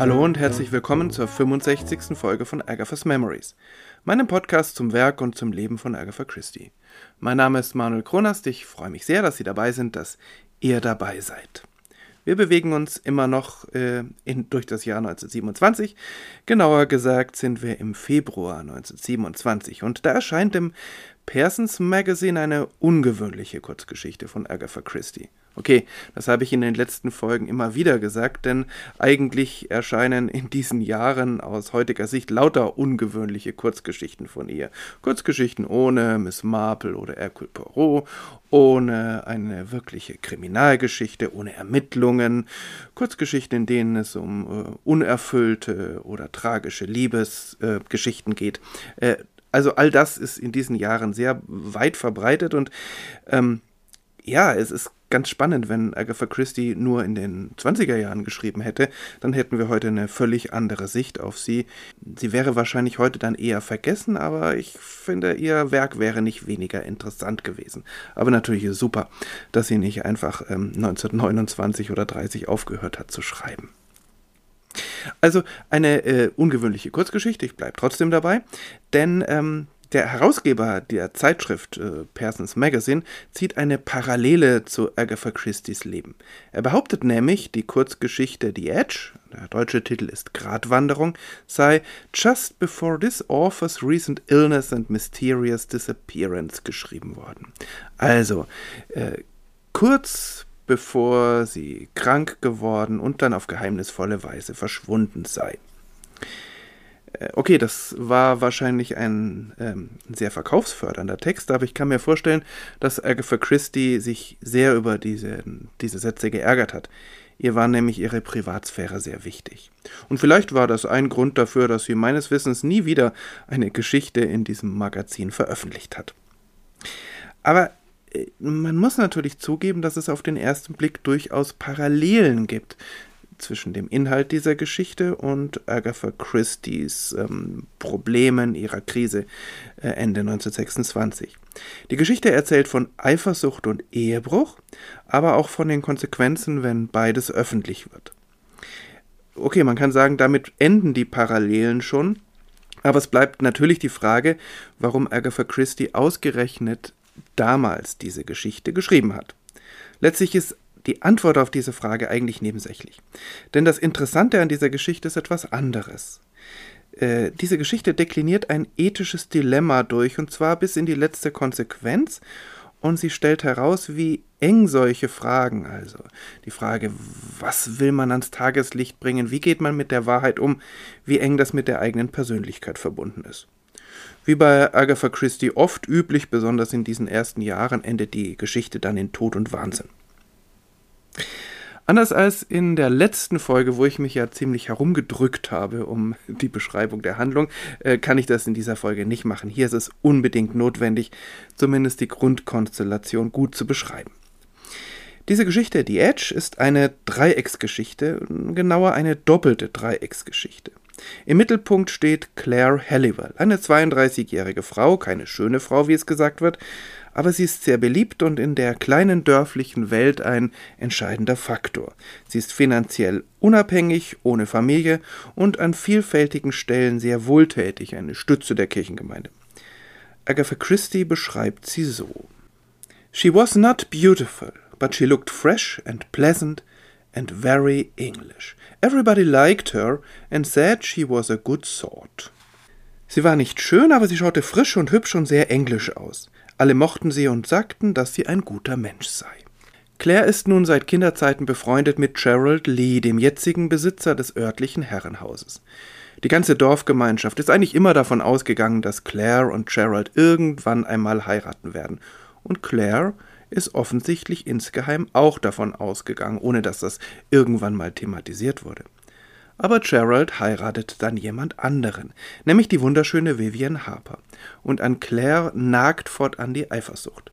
Hallo und herzlich willkommen zur 65. Folge von Agatha's Memories, meinem Podcast zum Werk und zum Leben von Agatha Christie. Mein Name ist Manuel Kronast, ich freue mich sehr, dass Sie dabei sind, dass ihr dabei seid. Wir bewegen uns immer noch äh, in, durch das Jahr 1927. Genauer gesagt sind wir im Februar 1927 und da erscheint im Pearsons Magazine eine ungewöhnliche Kurzgeschichte von Agatha Christie. Okay, das habe ich in den letzten Folgen immer wieder gesagt, denn eigentlich erscheinen in diesen Jahren aus heutiger Sicht lauter ungewöhnliche Kurzgeschichten von ihr. Kurzgeschichten ohne Miss Marple oder Hercule Poirot, ohne eine wirkliche Kriminalgeschichte, ohne Ermittlungen, Kurzgeschichten, in denen es um äh, unerfüllte oder tragische Liebesgeschichten äh, geht. Äh, also all das ist in diesen Jahren sehr weit verbreitet und ähm, ja, es ist ganz spannend, wenn Agatha Christie nur in den 20er Jahren geschrieben hätte, dann hätten wir heute eine völlig andere Sicht auf sie. Sie wäre wahrscheinlich heute dann eher vergessen, aber ich finde, ihr Werk wäre nicht weniger interessant gewesen. Aber natürlich ist super, dass sie nicht einfach ähm, 1929 oder 30 aufgehört hat zu schreiben. Also eine äh, ungewöhnliche Kurzgeschichte, ich bleibe trotzdem dabei, denn ähm, der Herausgeber der Zeitschrift äh, Pearsons Magazine zieht eine Parallele zu Agatha Christie's Leben. Er behauptet nämlich, die Kurzgeschichte The Edge, der deutsche Titel ist Gratwanderung, sei just before this author's recent illness and mysterious disappearance geschrieben worden. Also, äh, kurz bevor sie krank geworden und dann auf geheimnisvolle Weise verschwunden sei. Äh, okay, das war wahrscheinlich ein ähm, sehr verkaufsfördernder Text, aber ich kann mir vorstellen, dass Agatha Christie sich sehr über diese, diese Sätze geärgert hat. Ihr war nämlich ihre Privatsphäre sehr wichtig. Und vielleicht war das ein Grund dafür, dass sie meines Wissens nie wieder eine Geschichte in diesem Magazin veröffentlicht hat. Aber man muss natürlich zugeben, dass es auf den ersten Blick durchaus Parallelen gibt zwischen dem Inhalt dieser Geschichte und Agatha Christie's ähm, Problemen ihrer Krise äh, Ende 1926. Die Geschichte erzählt von Eifersucht und Ehebruch, aber auch von den Konsequenzen, wenn beides öffentlich wird. Okay, man kann sagen, damit enden die Parallelen schon, aber es bleibt natürlich die Frage, warum Agatha Christie ausgerechnet damals diese Geschichte geschrieben hat. Letztlich ist die Antwort auf diese Frage eigentlich nebensächlich. Denn das Interessante an dieser Geschichte ist etwas anderes. Äh, diese Geschichte dekliniert ein ethisches Dilemma durch, und zwar bis in die letzte Konsequenz, und sie stellt heraus, wie eng solche Fragen, also die Frage, was will man ans Tageslicht bringen, wie geht man mit der Wahrheit um, wie eng das mit der eigenen Persönlichkeit verbunden ist. Wie bei Agatha Christie oft üblich, besonders in diesen ersten Jahren, endet die Geschichte dann in Tod und Wahnsinn. Anders als in der letzten Folge, wo ich mich ja ziemlich herumgedrückt habe um die Beschreibung der Handlung, äh, kann ich das in dieser Folge nicht machen. Hier ist es unbedingt notwendig, zumindest die Grundkonstellation gut zu beschreiben. Diese Geschichte, die Edge, ist eine Dreiecksgeschichte, genauer eine doppelte Dreiecksgeschichte. Im Mittelpunkt steht Claire Halliwell, eine 32-jährige Frau, keine schöne Frau, wie es gesagt wird, aber sie ist sehr beliebt und in der kleinen dörflichen Welt ein entscheidender Faktor. Sie ist finanziell unabhängig, ohne Familie und an vielfältigen Stellen sehr wohltätig, eine Stütze der Kirchengemeinde. Agatha Christie beschreibt sie so. She was not beautiful, but she looked fresh and pleasant and very English. Everybody liked her and said she was a good sort. Sie war nicht schön, aber sie schaute frisch und hübsch und sehr englisch aus. Alle mochten sie und sagten, dass sie ein guter Mensch sei. Claire ist nun seit Kinderzeiten befreundet mit Gerald Lee, dem jetzigen Besitzer des örtlichen Herrenhauses. Die ganze Dorfgemeinschaft ist eigentlich immer davon ausgegangen, dass Claire und Gerald irgendwann einmal heiraten werden. Und Claire ist offensichtlich insgeheim auch davon ausgegangen, ohne dass das irgendwann mal thematisiert wurde. Aber Gerald heiratet dann jemand anderen, nämlich die wunderschöne Vivian Harper. Und an Claire nagt fortan die Eifersucht.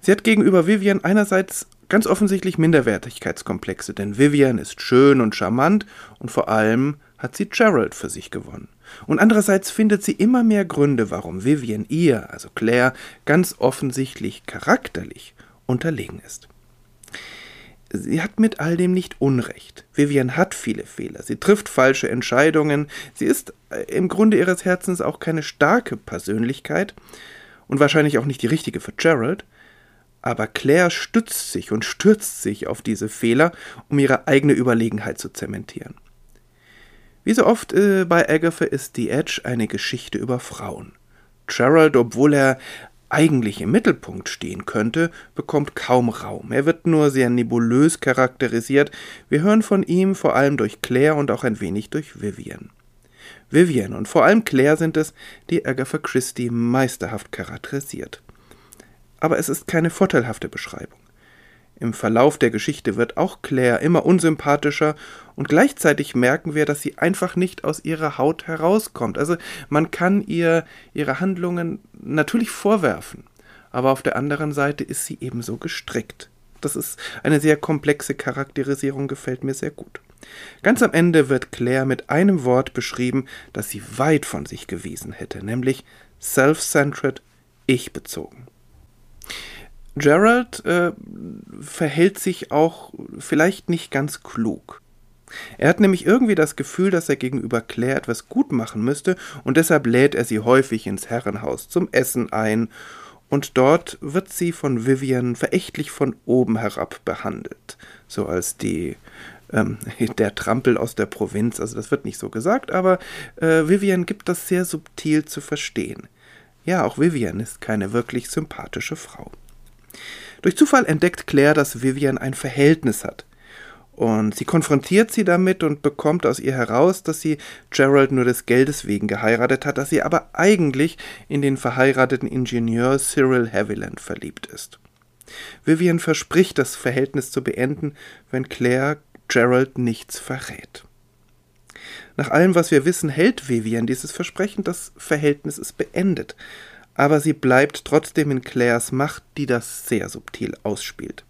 Sie hat gegenüber Vivian einerseits ganz offensichtlich Minderwertigkeitskomplexe, denn Vivian ist schön und charmant und vor allem hat sie Gerald für sich gewonnen. Und andererseits findet sie immer mehr Gründe, warum Vivian ihr, also Claire, ganz offensichtlich charakterlich unterlegen ist. sie hat mit all dem nicht Unrecht. Vivian hat viele Fehler, sie trifft falsche Entscheidungen, sie ist äh, im Grunde ihres Herzens auch keine starke Persönlichkeit und wahrscheinlich auch nicht die richtige für Gerald, aber Claire stützt sich und stürzt sich auf diese Fehler, um ihre eigene Überlegenheit zu zementieren. Wie so oft äh, bei Agatha ist The Edge eine Geschichte über Frauen. Gerald, obwohl er eigentlich im Mittelpunkt stehen könnte, bekommt kaum Raum. Er wird nur sehr nebulös charakterisiert. Wir hören von ihm vor allem durch Claire und auch ein wenig durch Vivian. Vivian und vor allem Claire sind es, die Agatha Christie meisterhaft charakterisiert. Aber es ist keine vorteilhafte Beschreibung. Im Verlauf der Geschichte wird auch Claire immer unsympathischer und gleichzeitig merken wir, dass sie einfach nicht aus ihrer Haut herauskommt. Also man kann ihr ihre Handlungen natürlich vorwerfen, aber auf der anderen Seite ist sie ebenso gestrickt. Das ist eine sehr komplexe Charakterisierung, gefällt mir sehr gut. Ganz am Ende wird Claire mit einem Wort beschrieben, das sie weit von sich gewiesen hätte, nämlich self-centered, ich-bezogen. Gerald äh, verhält sich auch vielleicht nicht ganz klug. Er hat nämlich irgendwie das Gefühl, dass er gegenüber Claire etwas gut machen müsste, und deshalb lädt er sie häufig ins Herrenhaus zum Essen ein, und dort wird sie von Vivian verächtlich von oben herab behandelt, so als die ähm, der Trampel aus der Provinz, also das wird nicht so gesagt, aber äh, Vivian gibt das sehr subtil zu verstehen. Ja, auch Vivian ist keine wirklich sympathische Frau. Durch Zufall entdeckt Claire, dass Vivian ein Verhältnis hat. Und sie konfrontiert sie damit und bekommt aus ihr heraus, dass sie Gerald nur des Geldes wegen geheiratet hat, dass sie aber eigentlich in den verheirateten Ingenieur Cyril Haviland verliebt ist. Vivian verspricht, das Verhältnis zu beenden, wenn Claire Gerald nichts verrät. Nach allem, was wir wissen, hält Vivian dieses Versprechen, das Verhältnis ist beendet aber sie bleibt trotzdem in Claires Macht, die das sehr subtil ausspielt.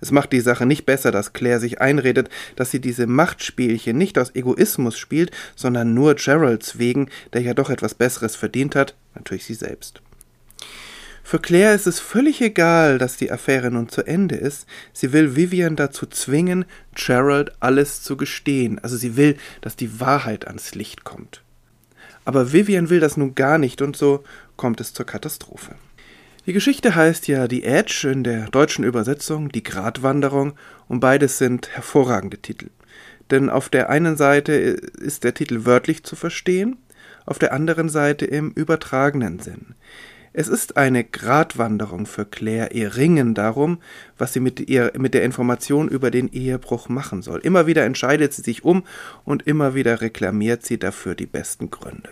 Es macht die Sache nicht besser, dass Claire sich einredet, dass sie diese Machtspielchen nicht aus Egoismus spielt, sondern nur Geralds wegen, der ja doch etwas Besseres verdient hat, natürlich sie selbst. Für Claire ist es völlig egal, dass die Affäre nun zu Ende ist. Sie will Vivian dazu zwingen, Gerald alles zu gestehen. Also sie will, dass die Wahrheit ans Licht kommt. Aber Vivian will das nun gar nicht und so kommt es zur Katastrophe. Die Geschichte heißt ja Die Edge in der deutschen Übersetzung Die Gratwanderung und beides sind hervorragende Titel. Denn auf der einen Seite ist der Titel wörtlich zu verstehen, auf der anderen Seite im übertragenen Sinn. Es ist eine Gratwanderung für Claire, ihr Ringen darum, was sie mit, ihr, mit der Information über den Ehebruch machen soll. Immer wieder entscheidet sie sich um und immer wieder reklamiert sie dafür die besten Gründe.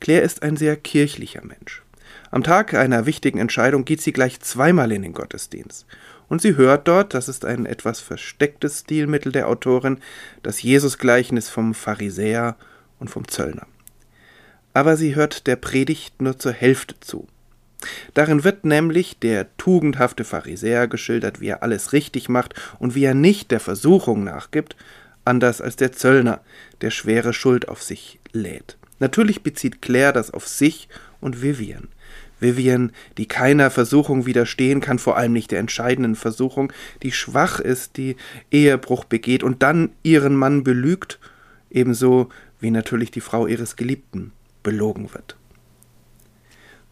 Claire ist ein sehr kirchlicher Mensch. Am Tag einer wichtigen Entscheidung geht sie gleich zweimal in den Gottesdienst. Und sie hört dort, das ist ein etwas verstecktes Stilmittel der Autorin, das Jesusgleichnis vom Pharisäer und vom Zöllner. Aber sie hört der Predigt nur zur Hälfte zu. Darin wird nämlich der tugendhafte Pharisäer geschildert, wie er alles richtig macht und wie er nicht der Versuchung nachgibt, anders als der Zöllner, der schwere Schuld auf sich lädt. Natürlich bezieht Claire das auf sich und Vivian. Vivian, die keiner Versuchung widerstehen kann, vor allem nicht der entscheidenden Versuchung, die schwach ist, die Ehebruch begeht und dann ihren Mann belügt, ebenso wie natürlich die Frau ihres Geliebten belogen wird.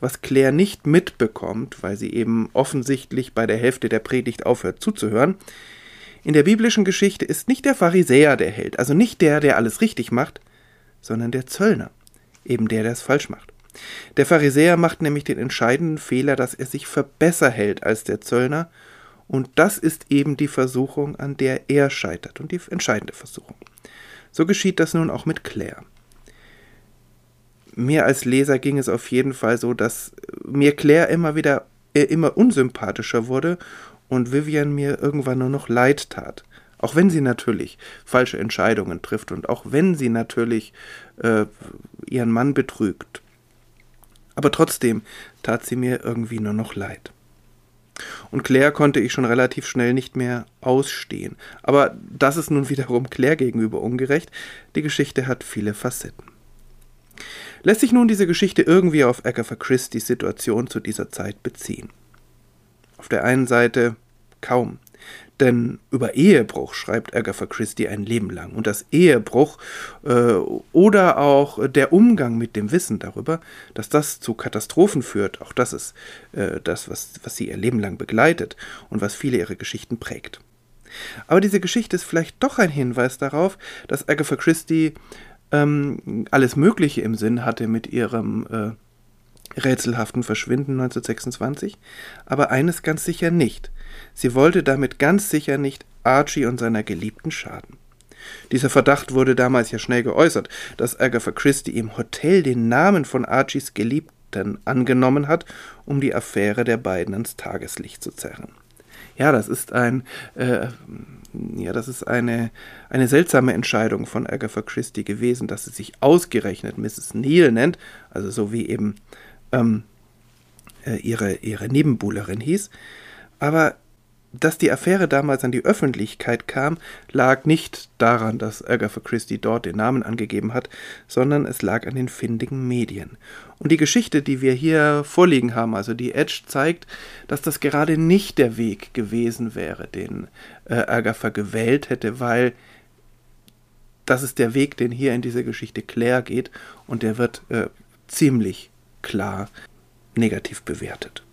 Was Claire nicht mitbekommt, weil sie eben offensichtlich bei der Hälfte der Predigt aufhört zuzuhören, in der biblischen Geschichte ist nicht der Pharisäer der Held, also nicht der, der alles richtig macht, sondern der Zöllner eben der, der es falsch macht. Der Pharisäer macht nämlich den entscheidenden Fehler, dass er sich für besser hält als der Zöllner, und das ist eben die Versuchung, an der er scheitert, und die entscheidende Versuchung. So geschieht das nun auch mit Claire. Mir als Leser ging es auf jeden Fall so, dass mir Claire immer wieder äh, immer unsympathischer wurde und Vivian mir irgendwann nur noch leid tat. Auch wenn sie natürlich falsche Entscheidungen trifft und auch wenn sie natürlich äh, ihren Mann betrügt. Aber trotzdem tat sie mir irgendwie nur noch leid. Und Claire konnte ich schon relativ schnell nicht mehr ausstehen. Aber das ist nun wiederum Claire gegenüber ungerecht. Die Geschichte hat viele Facetten. Lässt sich nun diese Geschichte irgendwie auf Agatha Christie's Situation zu dieser Zeit beziehen? Auf der einen Seite kaum. Denn über Ehebruch schreibt Agatha Christie ein Leben lang. Und das Ehebruch äh, oder auch der Umgang mit dem Wissen darüber, dass das zu Katastrophen führt, auch das ist äh, das, was, was sie ihr Leben lang begleitet und was viele ihre Geschichten prägt. Aber diese Geschichte ist vielleicht doch ein Hinweis darauf, dass Agatha Christie ähm, alles Mögliche im Sinn hatte mit ihrem äh, rätselhaften Verschwinden 1926, aber eines ganz sicher nicht. Sie wollte damit ganz sicher nicht Archie und seiner Geliebten schaden. Dieser Verdacht wurde damals ja schnell geäußert, dass Agatha Christie im Hotel den Namen von Archies Geliebten angenommen hat, um die Affäre der beiden ans Tageslicht zu zerren. Ja, das ist ein, äh, ja, das ist eine, eine seltsame Entscheidung von Agatha Christie gewesen, dass sie sich ausgerechnet Mrs. Neal nennt, also so wie eben ähm, äh, ihre, ihre Nebenbuhlerin hieß. Aber dass die Affäre damals an die Öffentlichkeit kam, lag nicht daran, dass Agatha Christie dort den Namen angegeben hat, sondern es lag an den findigen Medien. Und die Geschichte, die wir hier vorliegen haben, also die Edge, zeigt, dass das gerade nicht der Weg gewesen wäre, den äh, Agatha gewählt hätte, weil das ist der Weg, den hier in dieser Geschichte Claire geht und der wird äh, ziemlich klar negativ bewertet.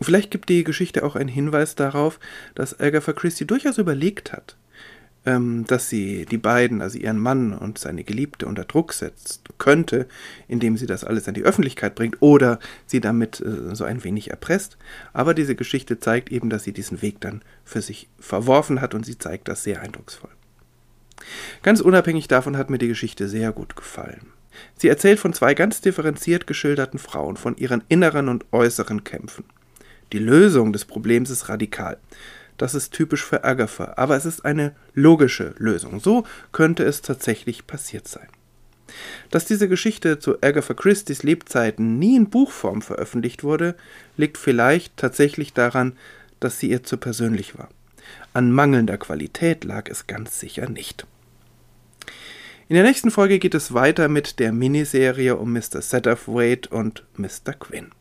Vielleicht gibt die Geschichte auch einen Hinweis darauf, dass Agatha Christie durchaus überlegt hat, ähm, dass sie die beiden, also ihren Mann und seine Geliebte, unter Druck setzt könnte, indem sie das alles an die Öffentlichkeit bringt oder sie damit äh, so ein wenig erpresst. Aber diese Geschichte zeigt eben, dass sie diesen Weg dann für sich verworfen hat und sie zeigt das sehr eindrucksvoll. Ganz unabhängig davon hat mir die Geschichte sehr gut gefallen. Sie erzählt von zwei ganz differenziert geschilderten Frauen, von ihren inneren und äußeren Kämpfen. Die Lösung des Problems ist radikal. Das ist typisch für Agatha, aber es ist eine logische Lösung. So könnte es tatsächlich passiert sein. Dass diese Geschichte zu Agatha Christie's Lebzeiten nie in Buchform veröffentlicht wurde, liegt vielleicht tatsächlich daran, dass sie ihr zu persönlich war. An mangelnder Qualität lag es ganz sicher nicht. In der nächsten Folge geht es weiter mit der Miniserie um Mr. Satterthwaite und Mr. Quinn.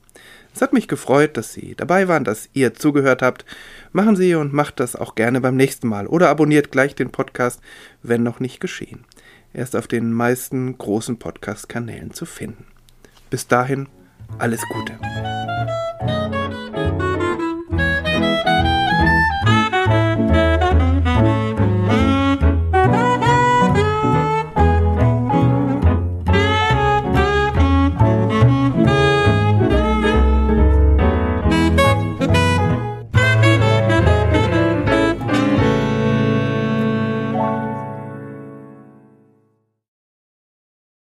Es hat mich gefreut, dass Sie dabei waren, dass ihr zugehört habt. Machen Sie und macht das auch gerne beim nächsten Mal oder abonniert gleich den Podcast, wenn noch nicht geschehen. Er ist auf den meisten großen Podcast-Kanälen zu finden. Bis dahin, alles Gute.